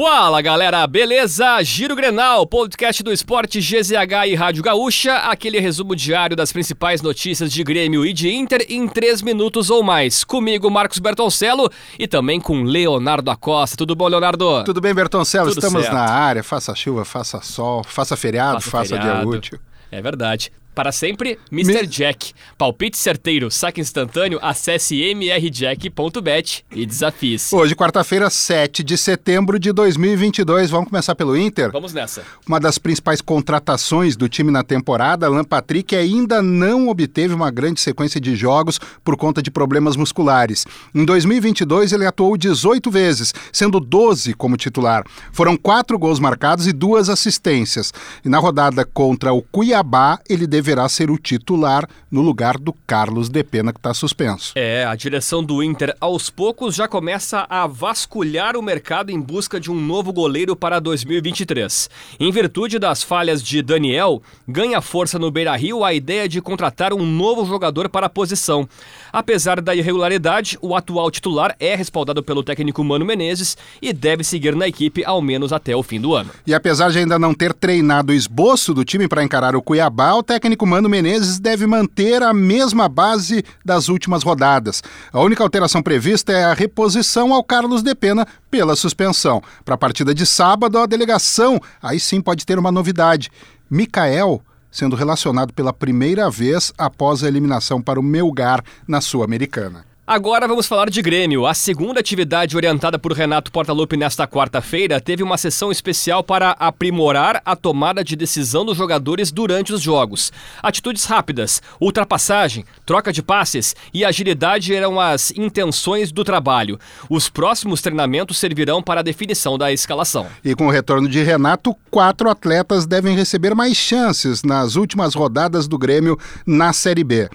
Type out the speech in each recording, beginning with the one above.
Fala galera, beleza? Giro Grenal, podcast do esporte GZH e Rádio Gaúcha, aquele resumo diário das principais notícias de Grêmio e de Inter em 3 minutos ou mais. Comigo, Marcos Bertoncello e também com Leonardo Acosta. Tudo bom, Leonardo? Tudo bem, Bertoncello? Tudo Estamos certo. na área, faça chuva, faça sol, faça feriado, faça, dia feriado. útil. É verdade. Para sempre, Mr. Jack. Palpite certeiro, saque instantâneo, acesse mrjack.bet e desafie-se. Hoje, quarta-feira, 7 de setembro de 2022. Vamos começar pelo Inter? Vamos nessa. Uma das principais contratações do time na temporada, Alan Patrick ainda não obteve uma grande sequência de jogos por conta de problemas musculares. Em 2022, ele atuou 18 vezes, sendo 12 como titular. Foram quatro gols marcados e duas assistências. E na rodada contra o Cuiabá, ele deverá ser o titular no lugar do Carlos Depena, que está suspenso. É, a direção do Inter aos poucos já começa a vasculhar o mercado em busca de um novo goleiro para 2023. Em virtude das falhas de Daniel, ganha força no Beira-Rio a ideia de contratar um novo jogador para a posição. Apesar da irregularidade, o atual titular é respaldado pelo técnico Mano Menezes e deve seguir na equipe ao menos até o fim do ano. E apesar de ainda não ter treinado o esboço do time para encarar o Cuiabá, o técnico Mano Menezes deve manter a mesma base das últimas rodadas. A única alteração prevista é a reposição ao Carlos Depena pela suspensão. Para a partida de sábado, a delegação aí sim pode ter uma novidade. Mikael sendo relacionado pela primeira vez após a eliminação para o Melgar na Sul-Americana. Agora vamos falar de Grêmio. A segunda atividade orientada por Renato Portaluppi nesta quarta-feira teve uma sessão especial para aprimorar a tomada de decisão dos jogadores durante os jogos. Atitudes rápidas, ultrapassagem, troca de passes e agilidade eram as intenções do trabalho. Os próximos treinamentos servirão para a definição da escalação. E com o retorno de Renato, quatro atletas devem receber mais chances nas últimas rodadas do Grêmio na Série B.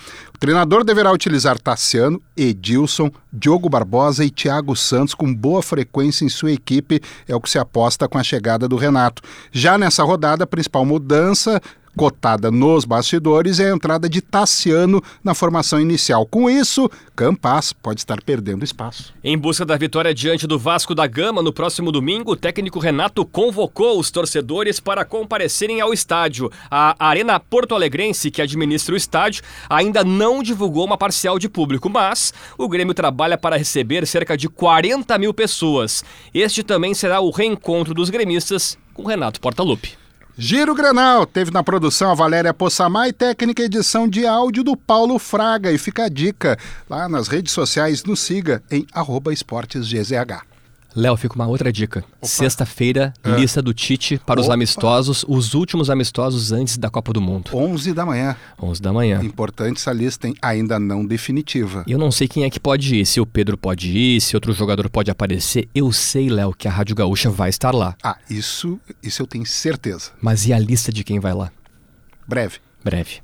O treinador deverá utilizar Tassiano, Edilson, Diogo Barbosa e Thiago Santos com boa frequência em sua equipe, é o que se aposta com a chegada do Renato. Já nessa rodada, a principal mudança cotada nos bastidores é a entrada de Tassiano na formação inicial. Com isso, Campas pode estar perdendo espaço. Em busca da vitória diante do Vasco da Gama no próximo domingo, o técnico Renato convocou os torcedores para comparecerem ao estádio. A Arena Porto Alegrense, que administra o estádio, ainda não divulgou uma parcial de público, mas o Grêmio trabalha para receber cerca de 40 mil pessoas. Este também será o reencontro dos gremistas com Renato Portaluppi. Giro Grenal teve na produção a Valéria Possamay técnica edição de áudio do Paulo Fraga. E fica a dica lá nas redes sociais, nos siga em arroba esportesgzh. Léo, fica uma outra dica. Sexta-feira, lista do Tite para os Opa. amistosos, os últimos amistosos antes da Copa do Mundo. 11 da manhã. 11 da manhã. Importante essa lista, hein? ainda não definitiva. Eu não sei quem é que pode ir, se o Pedro pode ir, se outro jogador pode aparecer. Eu sei, Léo, que a Rádio Gaúcha vai estar lá. Ah, isso, isso eu tenho certeza. Mas e a lista de quem vai lá? Breve. Breve.